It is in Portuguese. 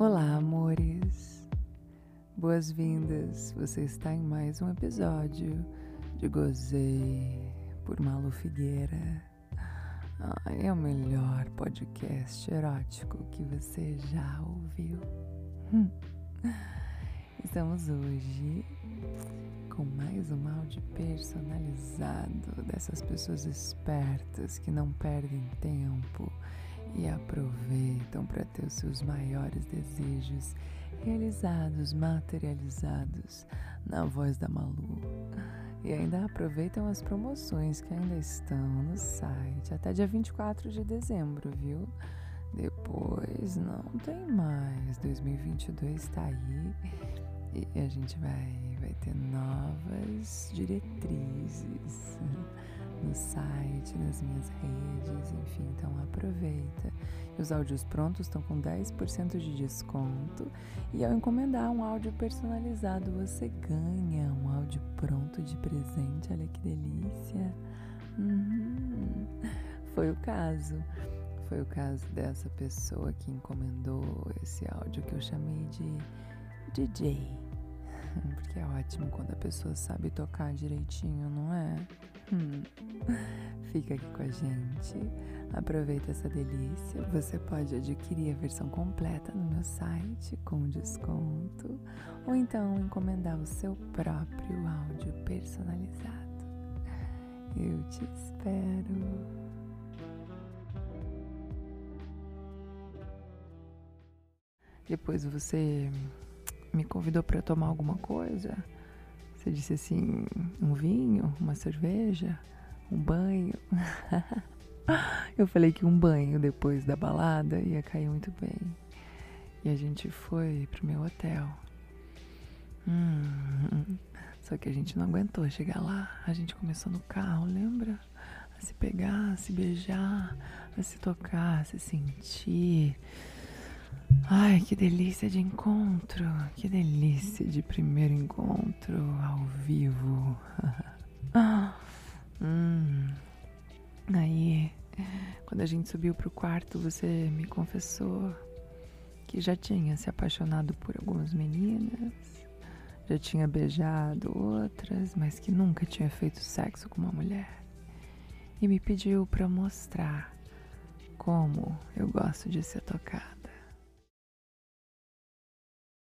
Olá, amores! Boas-vindas! Você está em mais um episódio de Gozei por Malu Figueira. Ah, é o melhor podcast erótico que você já ouviu. Hum. Estamos hoje com mais um áudio personalizado dessas pessoas espertas que não perdem tempo e aproveitam para ter os seus maiores desejos realizados, materializados na voz da Malu. E ainda aproveitam as promoções que ainda estão no site até dia 24 de dezembro, viu? Depois não tem mais. 2022 está aí e a gente vai, vai ter novas diretrizes no site, nas minhas redes, enfim, então aproveita. Os áudios prontos estão com 10% de desconto e ao encomendar um áudio personalizado você ganha um áudio pronto de presente. Olha que delícia! Uhum. Foi o caso. Foi o caso dessa pessoa que encomendou esse áudio que eu chamei de DJ. Porque é ótimo quando a pessoa sabe tocar direitinho, não é? Hum. Fica aqui com a gente, aproveita essa delícia. Você pode adquirir a versão completa no meu site com desconto ou então encomendar o seu próprio áudio personalizado. Eu te espero. Depois você me convidou para tomar alguma coisa. Você disse assim: um vinho, uma cerveja, um banho. Eu falei que um banho depois da balada ia cair muito bem. E a gente foi pro meu hotel. Hum, só que a gente não aguentou chegar lá. A gente começou no carro, lembra? A se pegar, a se beijar, a se tocar, a se sentir. Ai, que delícia de encontro, que delícia de primeiro encontro ao vivo. hum. Aí, quando a gente subiu pro quarto, você me confessou que já tinha se apaixonado por algumas meninas, já tinha beijado outras, mas que nunca tinha feito sexo com uma mulher. E me pediu para mostrar como eu gosto de ser tocada.